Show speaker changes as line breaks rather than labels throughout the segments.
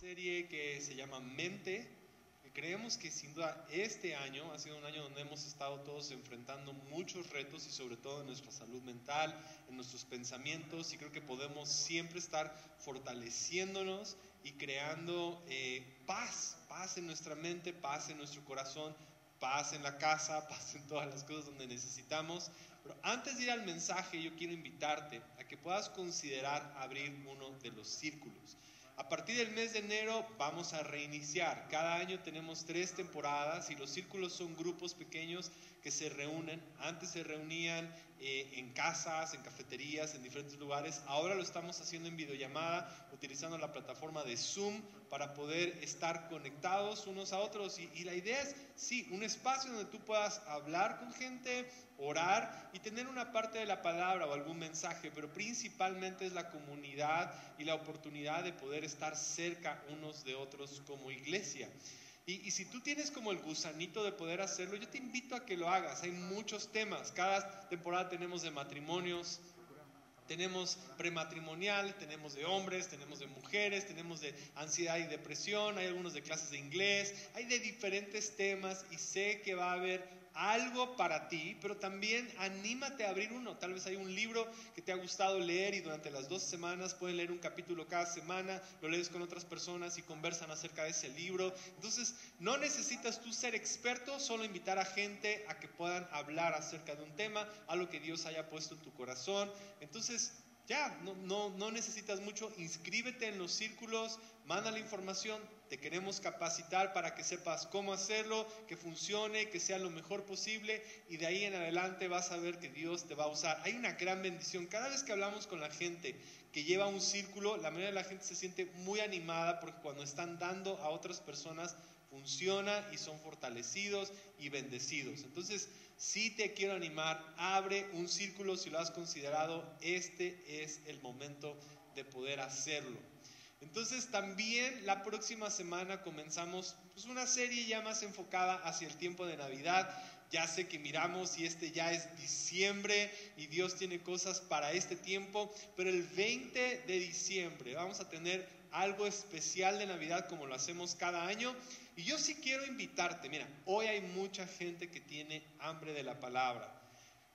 Serie que se llama Mente. Creemos que sin duda este año ha sido un año donde hemos estado todos enfrentando muchos retos y sobre todo en nuestra salud mental, en nuestros pensamientos y creo que podemos siempre estar fortaleciéndonos y creando eh, paz, paz en nuestra mente, paz en nuestro corazón, paz en la casa, paz en todas las cosas donde necesitamos. Pero antes de ir al mensaje, yo quiero invitarte a que puedas considerar abrir uno de los círculos. A partir del mes de enero vamos a reiniciar. Cada año tenemos tres temporadas y los círculos son grupos pequeños que se reúnen. Antes se reunían eh, en casas, en cafeterías, en diferentes lugares. Ahora lo estamos haciendo en videollamada, utilizando la plataforma de Zoom para poder estar conectados unos a otros. Y, la idea es, sí, un espacio donde tú puedas hablar con gente, orar y tener una parte de la palabra o algún mensaje, pero principalmente es la comunidad y la oportunidad de poder estar cerca unos de otros como iglesia. Y, si tú tienes como el gusanito de poder hacerlo, yo te invito a que lo hagas. Hay muchos temas. Cada temporada tenemos de matrimonios, tenemos prematrimonial, tenemos de hombres, tenemos de mujeres, tenemos de ansiedad y depresión, hay algunos de clases de inglés, hay de diferentes temas y sé que va a haber algo para ti, pero también anímate a abrir uno. Tal vez hay un libro que te ha gustado leer y durante las dos semanas pueden leer un capítulo cada semana, lo lees con otras personas y conversan acerca de ese libro. Entonces, no necesitas tú ser experto, solo invitar a gente a que puedan hablar acerca de un tema, algo que Dios haya puesto en tu corazón. Entonces, ya, no, no, no necesitas mucho, inscríbete en los círculos, manda la información, te queremos capacitar para que sepas cómo hacerlo, que funcione, que sea lo mejor posible y de ahí en adelante vas a ver que Dios te va a usar. Hay una gran bendición. Cada vez que hablamos con la gente que lleva un círculo, la mayoría de la gente se siente muy animada porque cuando están dando a otras personas funciona y son fortalecidos y bendecidos. Entonces, si te quiero animar, abre un círculo si lo has considerado, este es el momento de poder hacerlo. Entonces también la próxima semana comenzamos pues, una serie ya más enfocada hacia el tiempo de Navidad. Ya sé que miramos y este ya es diciembre y Dios tiene cosas para este tiempo, pero el 20 de diciembre vamos a tener algo especial de Navidad como lo hacemos cada año. Y yo sí quiero invitarte, mira, hoy hay mucha gente que tiene hambre de la palabra.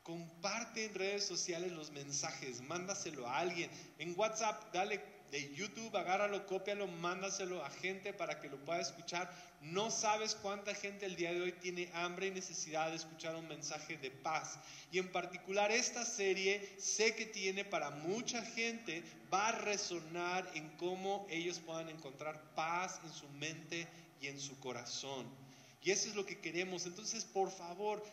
Comparte en redes sociales los mensajes, mándaselo a alguien. En WhatsApp, dale de YouTube, agárralo, cópialo, mándaselo a gente para que lo pueda escuchar. No sabes cuánta gente el día de hoy tiene hambre y necesidad de escuchar un mensaje de paz. Y en particular esta serie sé que tiene para mucha gente, va a resonar en cómo ellos puedan encontrar paz en su mente y en su corazón. Y eso es lo que queremos. Entonces, por favor,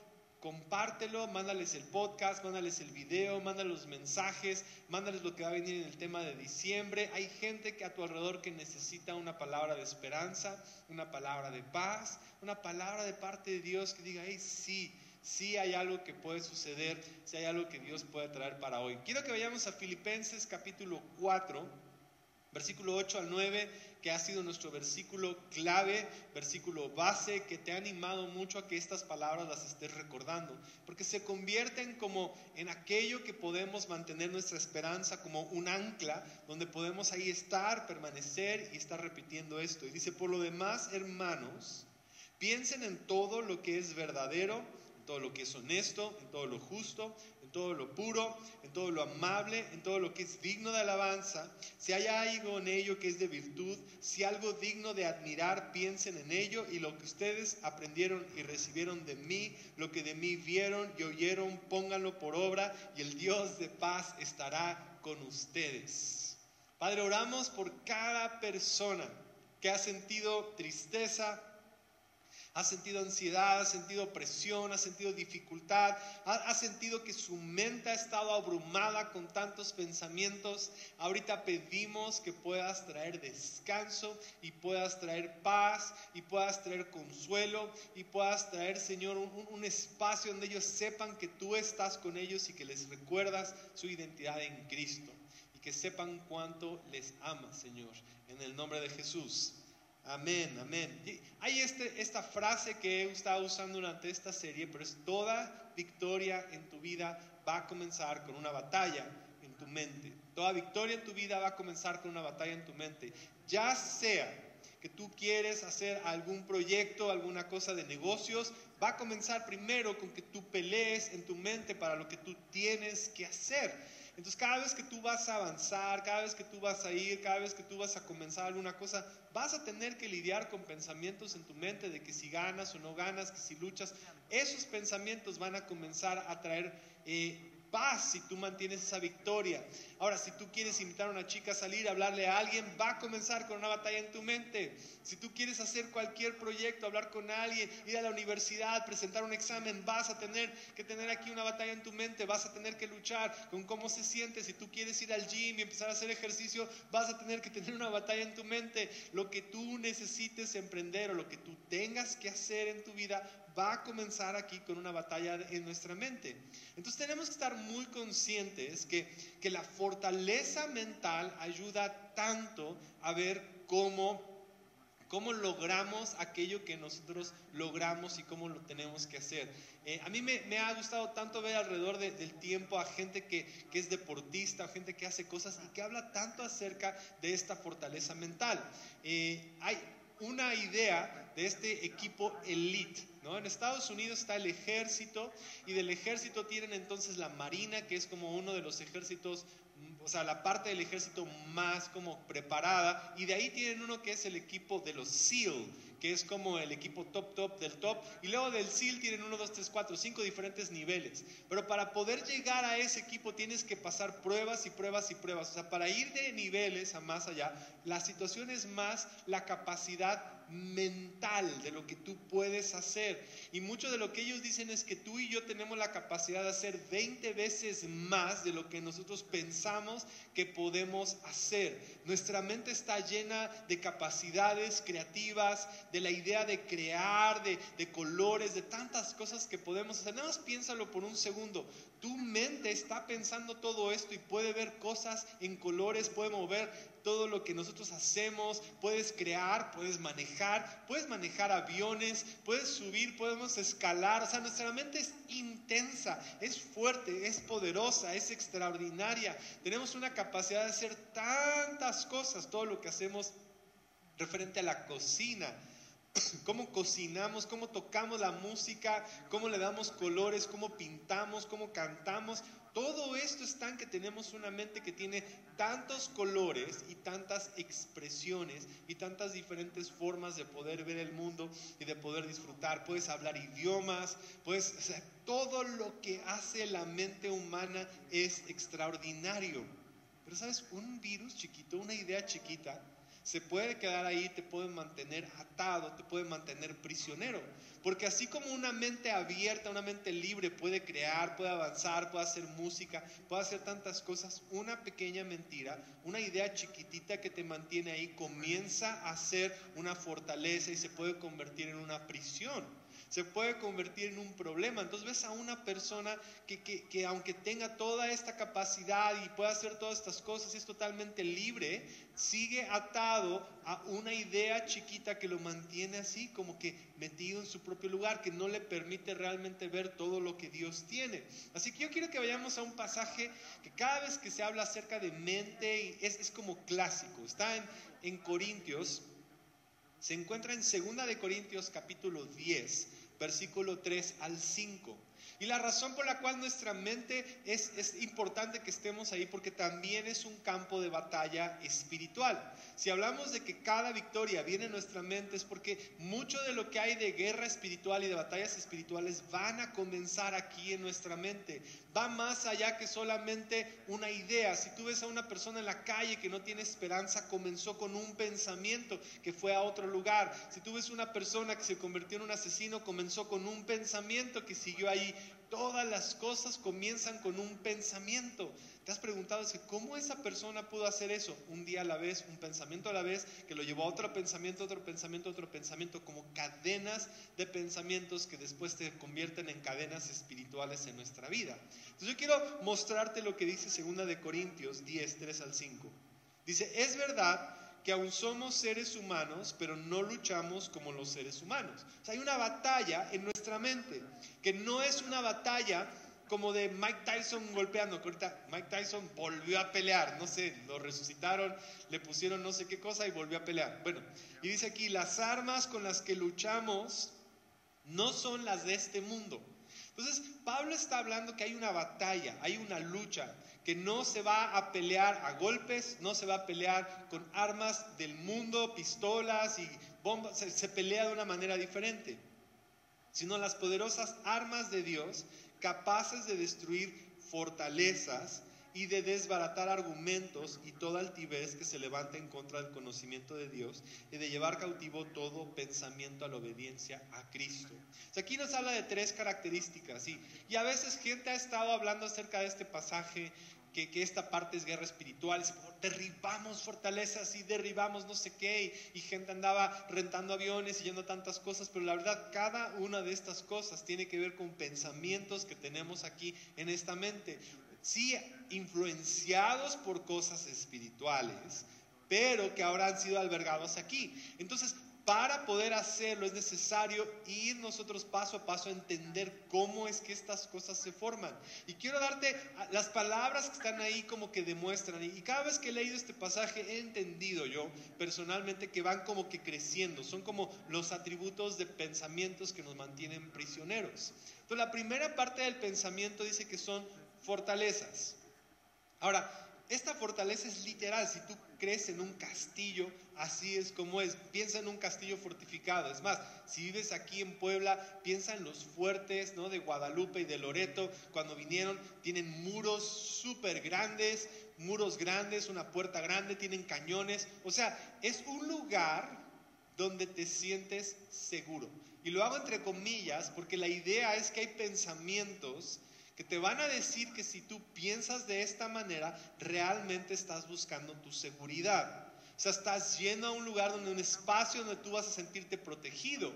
compártelo, mándales el podcast, mándales el video, mándales los mensajes, mándales lo que va a venir en el tema de diciembre. Hay gente que a tu alrededor que necesita una palabra de esperanza, una palabra de paz, una palabra de parte de Dios que diga, hey, sí, sí hay algo que puede suceder, sí hay algo que Dios puede traer para hoy. Quiero que vayamos a Filipenses capítulo 4, versículo 8 al 9 que ha sido nuestro versículo clave, versículo base, que te ha animado mucho a que estas palabras las estés recordando, porque se convierten como en aquello que podemos mantener nuestra esperanza, como un ancla, donde podemos ahí estar, permanecer y estar repitiendo esto. Y dice, por lo demás, hermanos, piensen en todo lo que es verdadero, en todo lo que es honesto, en todo lo justo, todo lo puro, en todo lo amable, en todo lo que es digno de alabanza, si hay algo en ello que es de virtud, si algo digno de admirar, piensen en ello y lo que ustedes aprendieron y recibieron de mí, lo que de mí vieron y oyeron, pónganlo por obra y el Dios de paz estará con ustedes. Padre, oramos por cada persona que ha sentido tristeza, ha sentido ansiedad, ha sentido presión, ha sentido dificultad, ha, sentido que su mente ha estado abrumada con tantos pensamientos. Ahorita pedimos que puedas traer descanso y puedas traer paz y puedas traer consuelo y puedas traer, Señor, un, un espacio donde ellos sepan que tú estás con ellos y que les recuerdas su identidad en Cristo y que sepan cuánto les amas, Señor. En el nombre de Jesús. Amén, amén. Hay este, esta frase que he estado usando durante esta serie, pero es toda victoria en tu vida va a comenzar con una batalla. en tu mente. Toda victoria en tu vida va a comenzar con una batalla en tu mente. Ya sea que tú quieres hacer algún proyecto, alguna cosa de negocios, va a comenzar primero con que tú pelees en tu mente para lo que tú tienes que hacer. Entonces cada vez que tú vas a avanzar, cada vez que tú vas a ir, cada vez que tú vas a comenzar alguna cosa, vas a tener que lidiar con pensamientos en tu mente de que si ganas o no ganas, que si luchas, esos pensamientos van a comenzar a traer... Eh, paz si tú mantienes esa victoria. Ahora, si tú quieres invitar a una chica a salir, hablarle a alguien, va a comenzar con una batalla en tu mente. Si tú quieres hacer cualquier proyecto, hablar con alguien, ir a la universidad, presentar un examen, vas a tener que tener aquí una batalla en tu mente, vas a tener que luchar con cómo se siente. Si tú quieres ir al gym y empezar a hacer ejercicio, vas a tener que tener una batalla en tu mente. Lo que tú necesites emprender o lo que tú tengas que hacer en tu vida va a comenzar aquí con una batalla en nuestra mente. Entonces tenemos que estar muy conscientes que, que la fortaleza mental ayuda tanto a ver cómo, cómo logramos aquello que nosotros logramos y cómo lo tenemos que hacer. Eh, a mí me, ha gustado tanto ver alrededor del tiempo a gente que, que, es deportista, gente que hace cosas y que habla tanto acerca de esta fortaleza mental. Eh, hay una idea de este equipo elite en Estados Unidos está el ejército y del ejército tienen entonces la marina, que es como uno de los ejércitos, o sea, la parte del ejército más como preparada, y de ahí tienen uno que es el equipo de los SEAL, que es como el equipo top, top del top. Y luego del SEAL tienen uno, dos, tres, cuatro, cinco diferentes niveles. Pero para poder llegar a ese equipo tienes que pasar pruebas y pruebas y pruebas. O sea, para ir de niveles a más allá, la situación es más la capacidad mental de lo que tú puedes hacer. Y mucho de lo que ellos dicen es que tú y yo tenemos la capacidad de hacer 20 veces más de lo que nosotros pensamos que podemos hacer. Nuestra mente está llena de capacidades creativas, de la idea de crear, de, de colores, de tantas cosas que podemos hacer. Nada más piénsalo por un segundo. Tu mente está pensando todo esto y puede ver cosas en colores, puede mover todo lo que nosotros hacemos, puedes crear, puedes manejar, puedes manejar aviones, puedes subir, podemos escalar, o sea, nuestra mente es intensa, es fuerte, es poderosa, es extraordinaria, tenemos una capacidad de hacer tantas cosas, todo lo que hacemos referente a la cocina, cómo cocinamos, cómo tocamos la música, cómo le damos colores, cómo pintamos, cómo cantamos. Todo esto es tan que tenemos una mente que tiene tantos colores y tantas expresiones y tantas diferentes formas de poder ver el mundo y de poder disfrutar. Puedes hablar idiomas, puedes, todo lo que hace la mente humana es extraordinario. Pero sabes, un virus chiquito, una idea chiquita, se puede quedar ahí, te puede mantener atado, te puede mantener prisionero. Porque así como una mente abierta, una mente libre puede crear, puede avanzar, puede hacer música, puede hacer tantas cosas, una pequeña mentira, una idea chiquitita que te mantiene ahí comienza a ser una fortaleza y se puede convertir en una prisión se puede convertir en un problema. Entonces ves a una persona que, que, aunque tenga toda esta capacidad y pueda hacer todas estas cosas y es totalmente libre, sigue atado a una idea chiquita que lo mantiene así, como que metido en su propio lugar, que no le permite realmente ver todo lo que Dios tiene. Así que yo quiero que vayamos a un pasaje que cada vez que se habla acerca de mente es, es como clásico. Está en, en Corintios. Se encuentra en 2 de Corintios capítulo 10, versículo 3 al 5. Y la razón por la cual nuestra mente es, es, importante que estemos ahí, porque también es un campo de batalla espiritual. Si hablamos de que cada victoria viene en nuestra mente, es porque mucho de lo que hay de guerra espiritual y de batallas espirituales van a comenzar aquí en nuestra mente. Va más allá que solamente una idea. Si tú ves a una persona en la calle que no tiene esperanza, comenzó con un pensamiento que fue a otro lugar. Si tú ves una persona que se convirtió en un asesino, comenzó con un pensamiento que siguió ahí Todas las cosas comienzan con un pensamiento. ¿Te has preguntado cómo esa persona pudo hacer eso? Un día a la vez, un pensamiento a la vez, que lo llevó a otro pensamiento, otro pensamiento, otro pensamiento, como cadenas de pensamientos que después te convierten en cadenas espirituales en nuestra vida. Entonces yo quiero mostrarte lo que dice 2 de Corintios 10, 3 al 5. Dice, es verdad que aún somos seres humanos, pero no luchamos como los seres humanos. Hay una batalla en nuestra mente, que no es una batalla como de Mike Tyson golpeando, ahorita Mike Tyson volvió a pelear, no sé, lo resucitaron, le pusieron no sé qué cosa y volvió a pelear. Bueno, y dice aquí, las armas con las que luchamos no son las de este mundo. Entonces, Pablo está hablando que hay una batalla, hay una lucha, que no se va a pelear a golpes, no se va a pelear con armas del mundo, pistolas y bombas, se, pelea de una manera diferente, sino las poderosas armas de Dios capaces de destruir fortalezas y de desbaratar argumentos y toda altivez que se levante en contra del conocimiento de Dios y de llevar cautivo todo pensamiento a la obediencia a Cristo. aquí nos habla de tres características y a veces gente ha estado hablando acerca de este pasaje que, esta parte es guerra espiritual, derribamos fortalezas y derribamos no sé qué, y, gente andaba rentando aviones y yendo tantas cosas, pero la verdad cada una de estas cosas tiene que ver con pensamientos que tenemos aquí en esta mente sí influenciados por cosas espirituales, pero que ahora han sido albergados aquí. Entonces, para poder hacerlo es necesario ir nosotros paso a paso a entender cómo es que estas cosas se forman. Y quiero darte las palabras que están ahí como que demuestran. Y cada vez que he leído este pasaje he entendido yo personalmente que van como que creciendo. Son como los atributos de pensamientos que nos mantienen prisioneros. Entonces la primera parte del pensamiento dice que son fortalezas. Ahora, esta fortaleza es literal. Si tú crees en un castillo, así es como es. Piensa en un castillo fortificado. Es más, si vives aquí en Puebla, piensa en los fuertes ¿no? de Guadalupe y de Loreto. Cuando vinieron, tienen muros súper grandes, muros grandes, una puerta grande, tienen cañones. O sea, es un lugar donde te sientes seguro. Y lo hago entre comillas porque la idea es que hay pensamientos que te van a decir que si tú piensas de esta manera, realmente estás buscando tu seguridad. O sea, estás yendo a un lugar donde un espacio donde tú vas a sentirte protegido.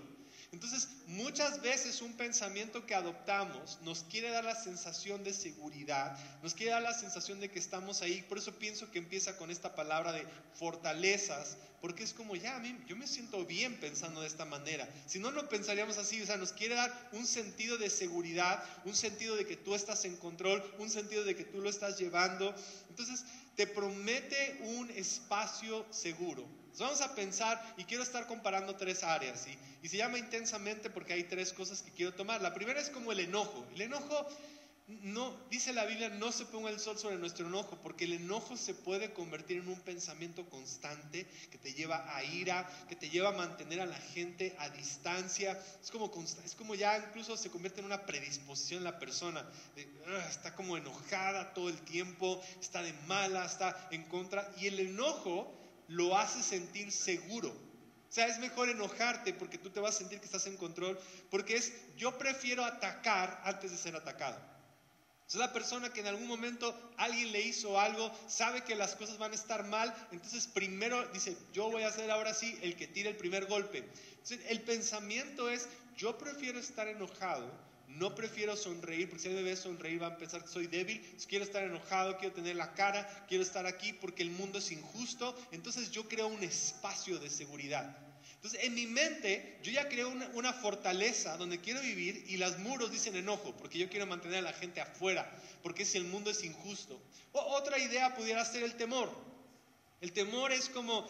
Entonces, muchas veces un pensamiento que adoptamos nos quiere dar la sensación de seguridad, nos quiere dar la sensación de que estamos ahí. Por eso pienso que empieza con esta palabra de fortalezas, porque es como, ya, a mí, yo me siento bien pensando de esta manera. Si no, no pensaríamos así. O sea, nos quiere dar un sentido de seguridad, un sentido de que tú estás en control, un sentido de que tú lo estás llevando. Entonces, te promete un espacio seguro. Vamos a pensar y quiero estar comparando tres áreas y se llama intensamente porque hay tres cosas que quiero tomar. La primera es como el enojo. El enojo, no, dice la Biblia, no se ponga el sol sobre nuestro enojo porque el enojo se puede convertir en un pensamiento constante que te lleva a ira, que te lleva a mantener a la gente a distancia. Es como, es como ya incluso se convierte en una predisposición en la persona. está como enojada todo el tiempo, está de mala, está en contra. Y el enojo lo hace sentir seguro. O sea, es mejor enojarte porque tú te vas a sentir que estás en control, porque es yo prefiero atacar antes de ser atacado. Es la persona que en algún momento alguien le hizo algo, sabe que las cosas van a estar mal, entonces primero dice, yo voy a ser ahora sí el que tire el primer golpe. el pensamiento es, yo prefiero estar enojado no prefiero sonreír, porque si me ve sonreír va a pensar que soy débil. Quiero estar enojado, quiero tener la cara, quiero estar aquí porque el mundo es injusto. Entonces yo creo un espacio de seguridad. Entonces en mi mente yo ya creo una, fortaleza donde quiero vivir y las muros dicen enojo, porque yo quiero mantener a la gente afuera, porque si el mundo es injusto. Otra idea pudiera ser el temor. El temor es como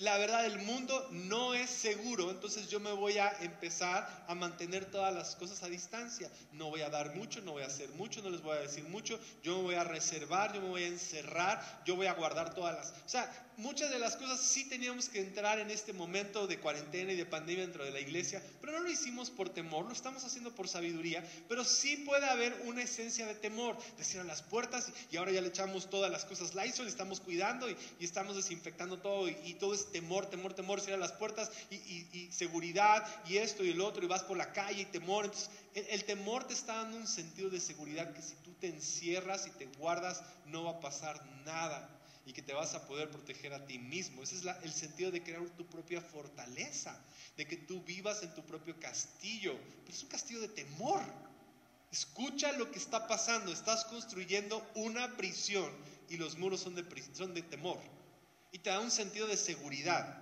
la verdad el mundo no es seguro, entonces yo me voy a empezar a mantener todas las cosas a distancia. No voy a dar mucho, no voy a hacer mucho, no les voy a decir mucho, yo me voy a reservar, yo me voy a encerrar, yo voy a guardar todas las... O sea, muchas de las cosas sí teníamos que entrar en este momento de cuarentena y de pandemia dentro de la iglesia, pero no lo hicimos por temor, lo estamos haciendo por sabiduría, pero sí puede haber una esencia de temor, de las puertas y ahora ya le echamos todas las cosas Lysol, estamos cuidando y, estamos desinfectando todo y, todo es temor, temor, temor, cierran las puertas y, seguridad y esto y el otro y vas por la calle y temor. Entonces, el, el temor te está dando un sentido de seguridad que si tú te encierras y te guardas no va a pasar nada y que te vas a poder proteger a ti mismo. Ese es el sentido de crear tu propia fortaleza, de que tú vivas en tu propio castillo. Pero es un castillo de temor. Escucha lo que está pasando. Estás construyendo una prisión y los muros son de, son de temor. Y te da un sentido de seguridad.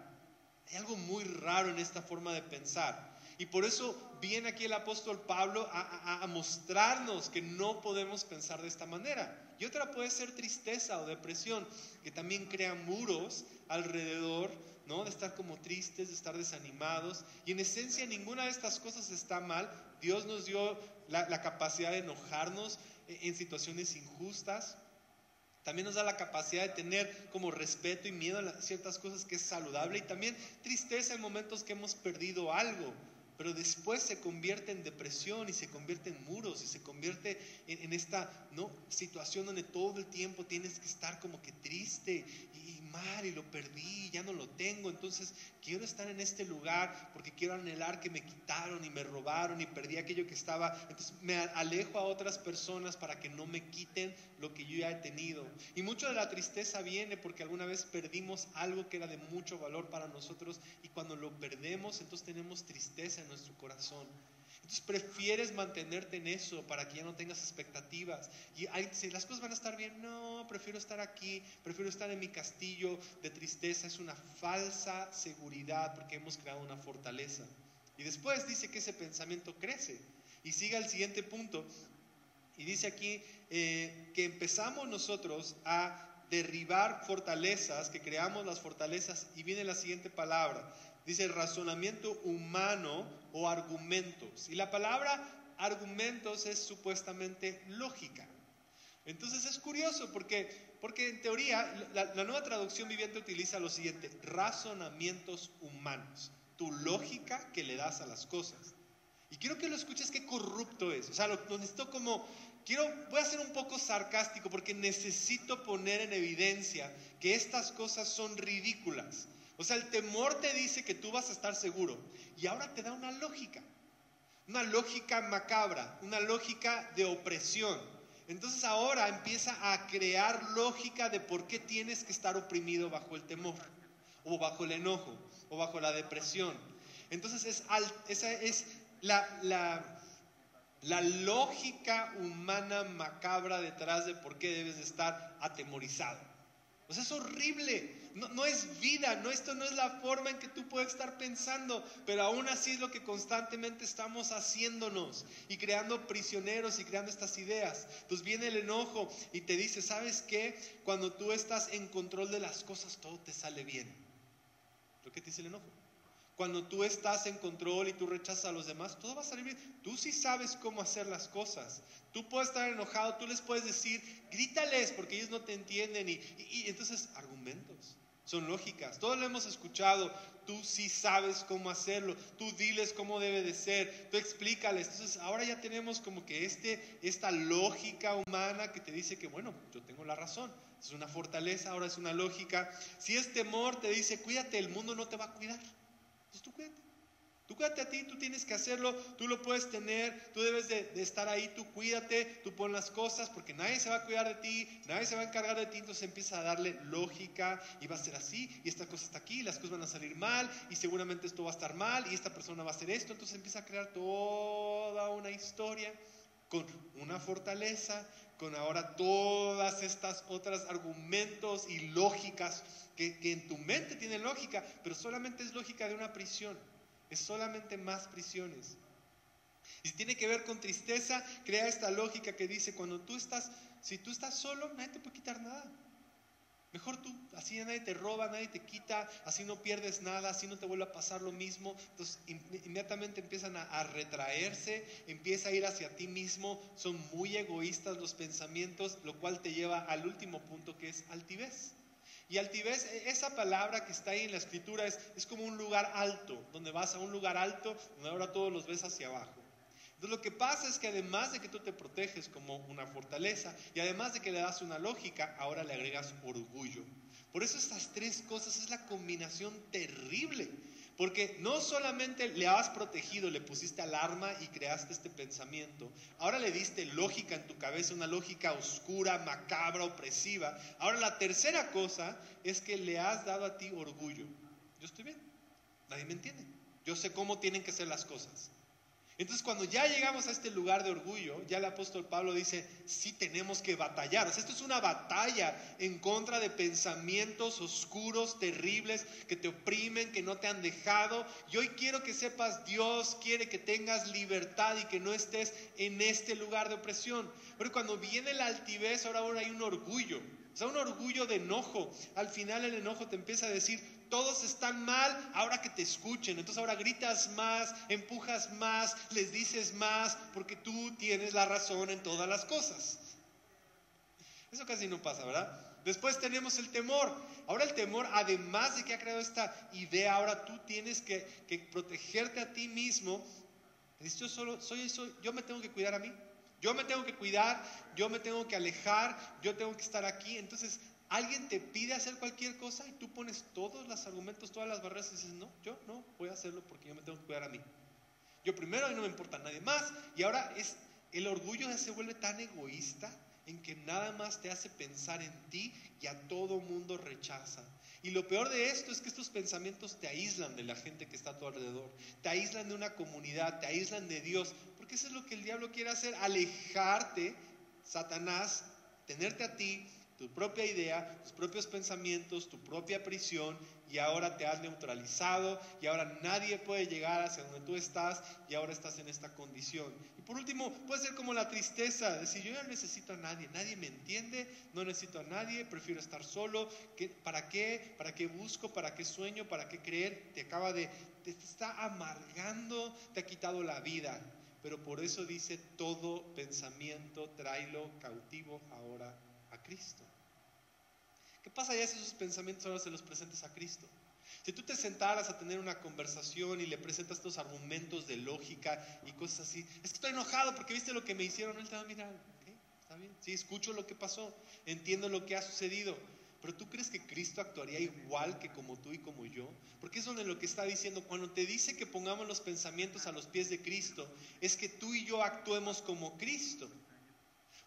Hay algo muy raro en esta forma de pensar. Y por eso viene aquí el apóstol Pablo a, mostrarnos que no podemos pensar de esta manera. Y otra puede ser tristeza o depresión, que también crea muros alrededor, ¿no? De estar como tristes, de estar desanimados. Y en esencia ninguna de estas cosas está mal. Dios nos dio la, capacidad de enojarnos en situaciones injustas. También nos da la capacidad de tener como respeto y miedo a ciertas cosas que es saludable y también tristeza en momentos que hemos perdido algo pero después se convierte en depresión y se convierte en muros y se convierte en, esta ¿no? situación donde todo el tiempo tienes que estar como que triste y, y lo perdí, ya no lo tengo, entonces quiero estar en este lugar porque quiero anhelar que me quitaron y me robaron y perdí aquello que estaba, entonces me alejo a otras personas para que no me quiten lo que yo ya he tenido. Y mucho de la tristeza viene porque alguna vez perdimos algo que era de mucho valor para nosotros y cuando lo perdemos entonces tenemos tristeza nuestro corazón. Prefieres mantenerte en eso para que ya no tengas expectativas. Y si las cosas van a estar bien, no, prefiero estar aquí, prefiero estar en mi castillo de tristeza. Es una falsa seguridad porque hemos creado una fortaleza. Y después dice que ese pensamiento crece. Y sigue al siguiente punto. Y dice aquí eh, que empezamos nosotros a derribar fortalezas, que creamos las fortalezas. Y viene la siguiente palabra dice razonamiento humano o argumentos. Y la palabra argumentos es supuestamente lógica. Entonces es curioso porque, porque en teoría la, nueva traducción viviente utiliza lo siguiente, razonamientos humanos, tu lógica que le das a las cosas. Y quiero que lo escuches qué corrupto es. O sea, lo necesito como, quiero, voy a ser un poco sarcástico porque necesito poner en evidencia que estas cosas son ridículas. O sea, el temor te dice que tú vas a estar seguro. Y ahora te da una lógica. Una lógica macabra, una lógica de opresión. Entonces ahora empieza a crear lógica de por qué tienes que estar oprimido bajo el temor, o bajo el enojo, o bajo la depresión. Entonces es esa es la, la, lógica humana macabra detrás de por qué debes de estar atemorizado. O sea, es horrible. No, es vida, no, esto no es la forma en que tú puedes estar pensando, pero aún así es lo que constantemente estamos haciéndonos y creando prisioneros y creando estas ideas. Entonces viene el enojo y te dice, ¿sabes qué? Cuando tú estás en control de las cosas, todo te sale bien. ¿Lo que te dice el enojo? Cuando tú estás en control y tú rechazas a los demás, todo va a salir bien. Tú sí sabes cómo hacer las cosas. Tú puedes estar enojado, tú les puedes decir, grítales porque ellos no te entienden. Y, entonces, argumentos, son lógicas. Todos lo hemos escuchado. Tú sí sabes cómo hacerlo. Tú diles cómo debe de ser. Tú explícales. Entonces, ahora ya tenemos como que este, esta lógica humana que te dice que, bueno, yo tengo la razón. Es una fortaleza, ahora es una lógica. Si es temor, te dice, cuídate, el mundo no te va a cuidar. Entonces tú cuídate. Tú cuídate a ti, tú tienes que hacerlo, tú lo puedes tener, tú debes de, estar ahí, tú cuídate, tú pon las cosas, porque nadie se va a cuidar de ti, nadie se va a encargar de ti, entonces empieza a darle lógica y va a ser así, y esta cosa está aquí, las cosas van a salir mal, y seguramente esto va a estar mal, y esta persona va a hacer esto, entonces empieza a crear toda una historia con una fortaleza, con ahora todas estas otras argumentos y lógicas que, en tu mente tienen lógica, pero solamente es lógica de una prisión. Es solamente más prisiones. Y si tiene que ver con tristeza, crea esta lógica que dice, cuando tú estás, si tú estás solo, nadie te puede quitar nada. Mejor tú, así nadie te roba, nadie te quita, así no pierdes nada, así no te vuelve a pasar lo mismo. Entonces inmediatamente empiezan a, a, retraerse, empieza a ir hacia ti mismo, son muy egoístas los pensamientos, lo cual te lleva al último punto que es altivez. Y altivez, e, esa palabra que está ahí en la escritura es, es como un lugar alto, donde vas a un lugar alto, donde ahora todos los ves hacia abajo. Entonces lo que pasa es que además de que tú te proteges como una fortaleza y además de que le das una lógica, ahora le agregas orgullo. Por eso estas tres cosas es la combinación terrible porque no solamente le has protegido, le pusiste alarma y creaste este pensamiento, ahora le diste lógica en tu cabeza, una lógica oscura, macabra, opresiva. Ahora la tercera cosa es que le has dado a ti orgullo. Yo estoy bien, nadie me entiende. Yo sé cómo tienen que ser las cosas. Entonces cuando ya llegamos a este lugar de orgullo, ya el apóstol Pablo dice, sí tenemos que batallar. O sea, esto es una batalla en contra de pensamientos oscuros, terribles, que te oprimen, que no te han dejado. Y hoy quiero que sepas, Dios quiere que tengas libertad y que no estés en este lugar de opresión. Pero cuando viene la altivez, ahora, ahora hay un orgullo. O sea, un orgullo de enojo. Al final el enojo te empieza a decir, todos están mal, ahora que te escuchen. Entonces ahora gritas más, empujas más, les dices más, porque tú tienes la razón en todas las cosas. Eso casi no pasa, ¿verdad? Después tenemos el temor. Ahora el temor, además de que ha creado esta idea, ahora tú tienes que, protegerte a ti mismo. Yo solo soy eso, yo me tengo que cuidar a mí. Yo me tengo que cuidar, yo me tengo que alejar, yo tengo que estar aquí. Entonces alguien te pide hacer cualquier cosa y tú pones todos los argumentos, todas las barreras y dices, no, yo no voy a hacerlo porque yo me tengo que cuidar a mí. Yo primero y no me importa nadie más. Y ahora es, el orgullo se vuelve tan egoísta en que nada más te hace pensar en ti y a todo mundo rechaza. Y lo peor de esto es que estos pensamientos te aíslan de la gente que está a tu alrededor, te aíslan de una comunidad, te aíslan de Dios, porque eso es lo que el diablo quiere hacer, alejarte, Satanás, tenerte a ti tu propia idea, tus propios pensamientos, tu propia prisión y ahora te has neutralizado y ahora nadie puede llegar hacia donde tú estás y ahora estás en esta condición. Y por último, puede ser como la tristeza, decir yo ya no necesito a nadie, nadie me entiende, no necesito a nadie, prefiero estar solo, ¿para qué? ¿Para qué busco? ¿Para qué sueño? ¿Para qué creer? Te acaba de, te está amargando, te ha quitado la vida. Pero por eso dice todo pensamiento, tráelo cautivo ahora Cristo. ¿Qué pasa ya si esos pensamientos ahora se los presentas a Cristo? Si tú te sentaras a tener una conversación y le presentas estos argumentos de lógica y cosas así, es que estoy enojado porque viste lo que me hicieron, él te va a mirar, ¿ok? Está bien, sí, escucho lo que pasó, entiendo lo que ha sucedido, pero tú crees que Cristo actuaría igual que como tú y como yo? Porque es donde lo que está diciendo, cuando te dice que pongamos los pensamientos a los pies de Cristo, es que tú y yo actuemos como Cristo.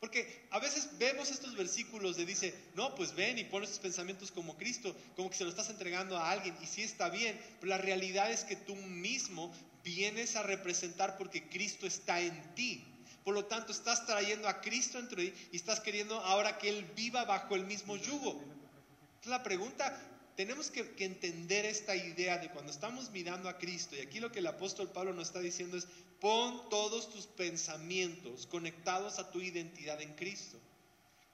Porque a veces vemos estos versículos de dice, no, pues ven y pon estos pensamientos como Cristo, como que se lo estás entregando a alguien, y sí está bien, pero la realidad es que tú mismo vienes a representar porque Cristo está en ti. Por lo tanto, estás trayendo a Cristo entre ti y estás queriendo ahora que Él viva bajo el mismo yugo. La pregunta, tenemos que, entender esta idea de cuando estamos mirando a Cristo, y aquí lo que el apóstol Pablo nos está diciendo es, Pon todos tus pensamientos conectados a tu identidad en Cristo.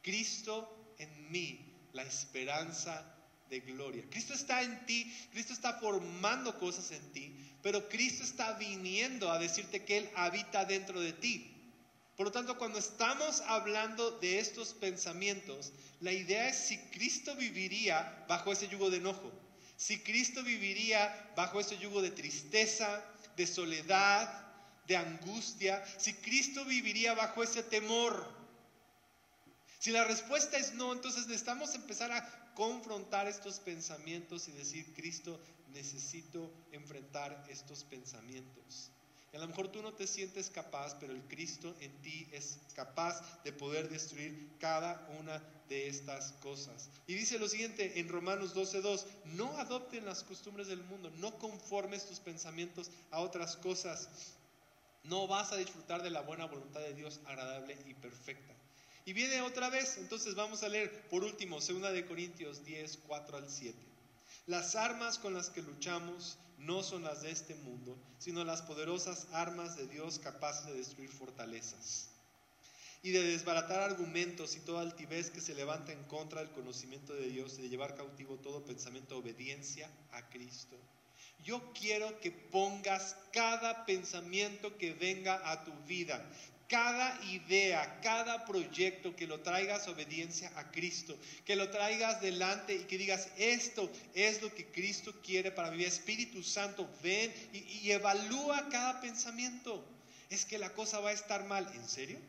Cristo en mí, la esperanza de gloria. Cristo está en ti, Cristo está formando cosas en ti, pero Cristo está viniendo a decirte que Él habita dentro de ti. Por lo tanto, cuando estamos hablando de estos pensamientos, la idea es si Cristo viviría bajo ese yugo de enojo, si Cristo viviría bajo ese yugo de tristeza, de soledad, de angustia, si Cristo viviría bajo ese temor. Si la respuesta es no, entonces necesitamos empezar a confrontar estos pensamientos y decir, Cristo, necesito enfrentar estos pensamientos. A lo mejor tú no te sientes capaz, pero el Cristo en ti es capaz de poder destruir cada una de estas cosas. Y dice lo siguiente en Romanos 12:2, no adopten las costumbres del mundo, no conformes tus pensamientos a otras cosas no vas a disfrutar de la buena voluntad de Dios agradable y perfecta. Y viene otra vez, entonces vamos a leer por último 2 de Corintios 10, 4 al 7. Las armas con las que luchamos no son las de este mundo, sino las poderosas armas de Dios capaces de destruir fortalezas y de desbaratar argumentos y toda altivez que se levanta en contra del conocimiento de Dios y de llevar cautivo todo pensamiento de obediencia a Cristo. Yo quiero que pongas cada pensamiento que venga a tu vida, cada idea, cada proyecto, que lo traigas obediencia a Cristo, que lo traigas delante y que digas, esto es lo que Cristo quiere para mi vida. Espíritu Santo, ven y, y evalúa cada pensamiento. Es que la cosa va a estar mal, ¿en serio?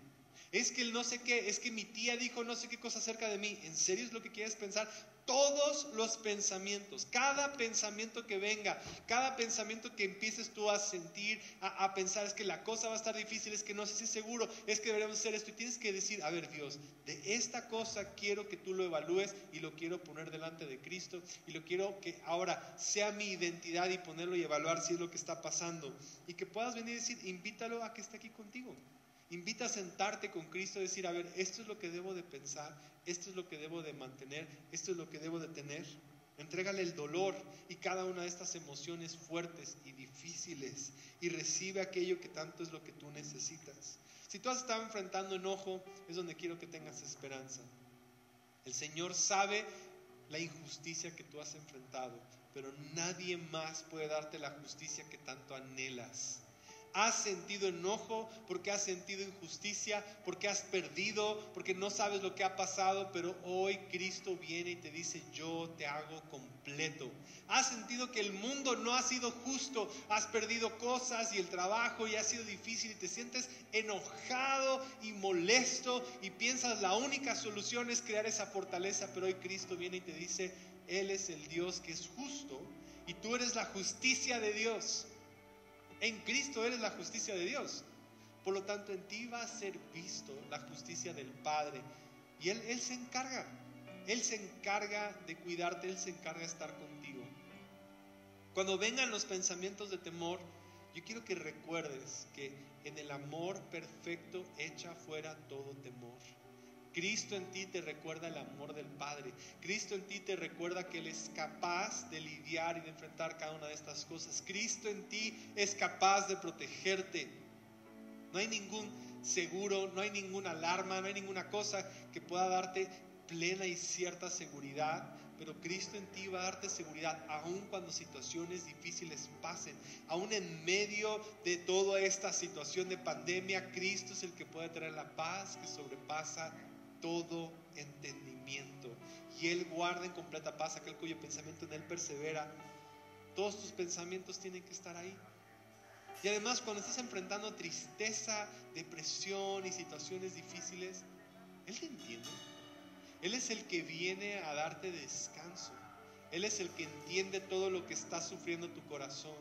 Es que el no sé qué, es que mi tía dijo no sé qué cosa acerca de mí. ¿En serio es lo que quieres pensar? Todos los pensamientos, cada pensamiento que venga, cada pensamiento que empieces tú a sentir, a, pensar, es que la cosa va a estar difícil, es que no sé si es seguro, es que deberíamos hacer esto. Y tienes que decir, a ver Dios, de esta cosa quiero que tú lo evalúes y lo quiero poner delante de Cristo y lo quiero que ahora sea mi identidad y ponerlo y evaluar si es lo que está pasando. Y que puedas venir y decir, invítalo a que esté aquí contigo. Invita a sentarte con Cristo y decir, a ver, esto es lo que debo de pensar, esto es lo que debo de mantener, esto es lo que debo de tener. Entrégale el dolor y cada una de estas emociones fuertes y difíciles y recibe aquello que tanto es lo que tú necesitas. Si tú has estado enfrentando enojo, es donde quiero que tengas esperanza. El Señor sabe la injusticia que tú has enfrentado, pero nadie más puede darte la justicia que tanto anhelas has sentido enojo, porque has sentido injusticia, porque has perdido, porque no sabes lo que ha pasado, pero hoy Cristo viene y te dice, yo te hago completo. Has sentido que el mundo no ha sido justo, has perdido cosas y el trabajo y ha sido difícil y te sientes enojado y molesto y piensas la única solución es crear esa fortaleza, pero hoy Cristo viene y te dice, Él es el Dios que es justo y tú eres la justicia de Dios. En Cristo eres la justicia de Dios. Por lo tanto, en ti va a ser visto la justicia del Padre. Y Él, Él se encarga. Él se encarga de cuidarte, Él se encarga de estar contigo. Cuando vengan los pensamientos de temor, yo quiero que recuerdes que en el amor perfecto echa fuera todo temor. Cristo en ti te recuerda el amor del Padre. Cristo en ti te recuerda que Él es capaz de lidiar y de enfrentar cada una de estas cosas. Cristo en ti es capaz de protegerte. No hay ningún seguro, no hay ninguna alarma, no hay ninguna cosa que pueda darte plena y cierta seguridad. Pero Cristo en ti va a darte seguridad aun cuando situaciones difíciles pasen. Aún en medio de toda esta situación de pandemia, Cristo es el que puede traer la paz que sobrepasa todo entendimiento. Y Él guarda en completa paz aquel cuyo pensamiento en Él persevera. Todos tus pensamientos tienen que estar ahí. Y además cuando estás enfrentando tristeza, depresión y situaciones difíciles, Él te entiende. Él es el que viene a darte descanso. Él es el que entiende todo lo que está sufriendo tu corazón.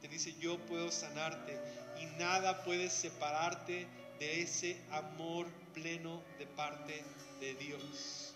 Te dice, yo puedo sanarte y nada puede separarte de ese amor pleno de parte de Dios.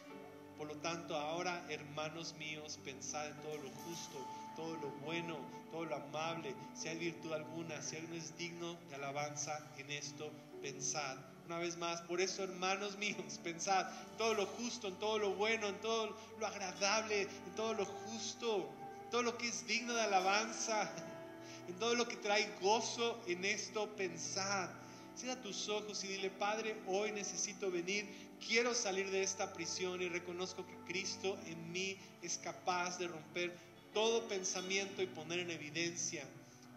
Por lo tanto, ahora, hermanos míos, pensad en todo lo justo, todo lo bueno, todo lo amable, si hay virtud alguna, si alguno es digno de alabanza en esto, pensad. Una vez más, por eso, hermanos míos, pensad en todo lo justo, en todo lo bueno, en todo lo agradable, en todo lo justo, todo lo que es digno de alabanza, en todo lo que trae gozo, en esto pensad Cierra tus ojos y dile, Padre, hoy necesito venir, quiero salir de esta prisión y reconozco que Cristo en mí es capaz de romper todo pensamiento y poner en evidencia.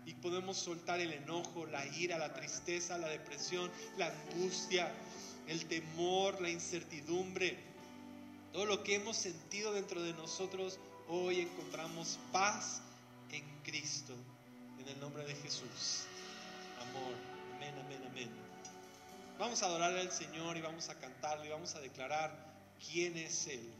Y podemos soltar el enojo, la ira, la tristeza, la depresión, la angustia, el temor, la incertidumbre. Todo lo que hemos sentido dentro de nosotros, hoy encontramos paz en Cristo. En el nombre de Jesús. Amor. Amén, amén, amén. Vamos a adorar al Señor y vamos a cantarle y vamos a declarar quién es Él.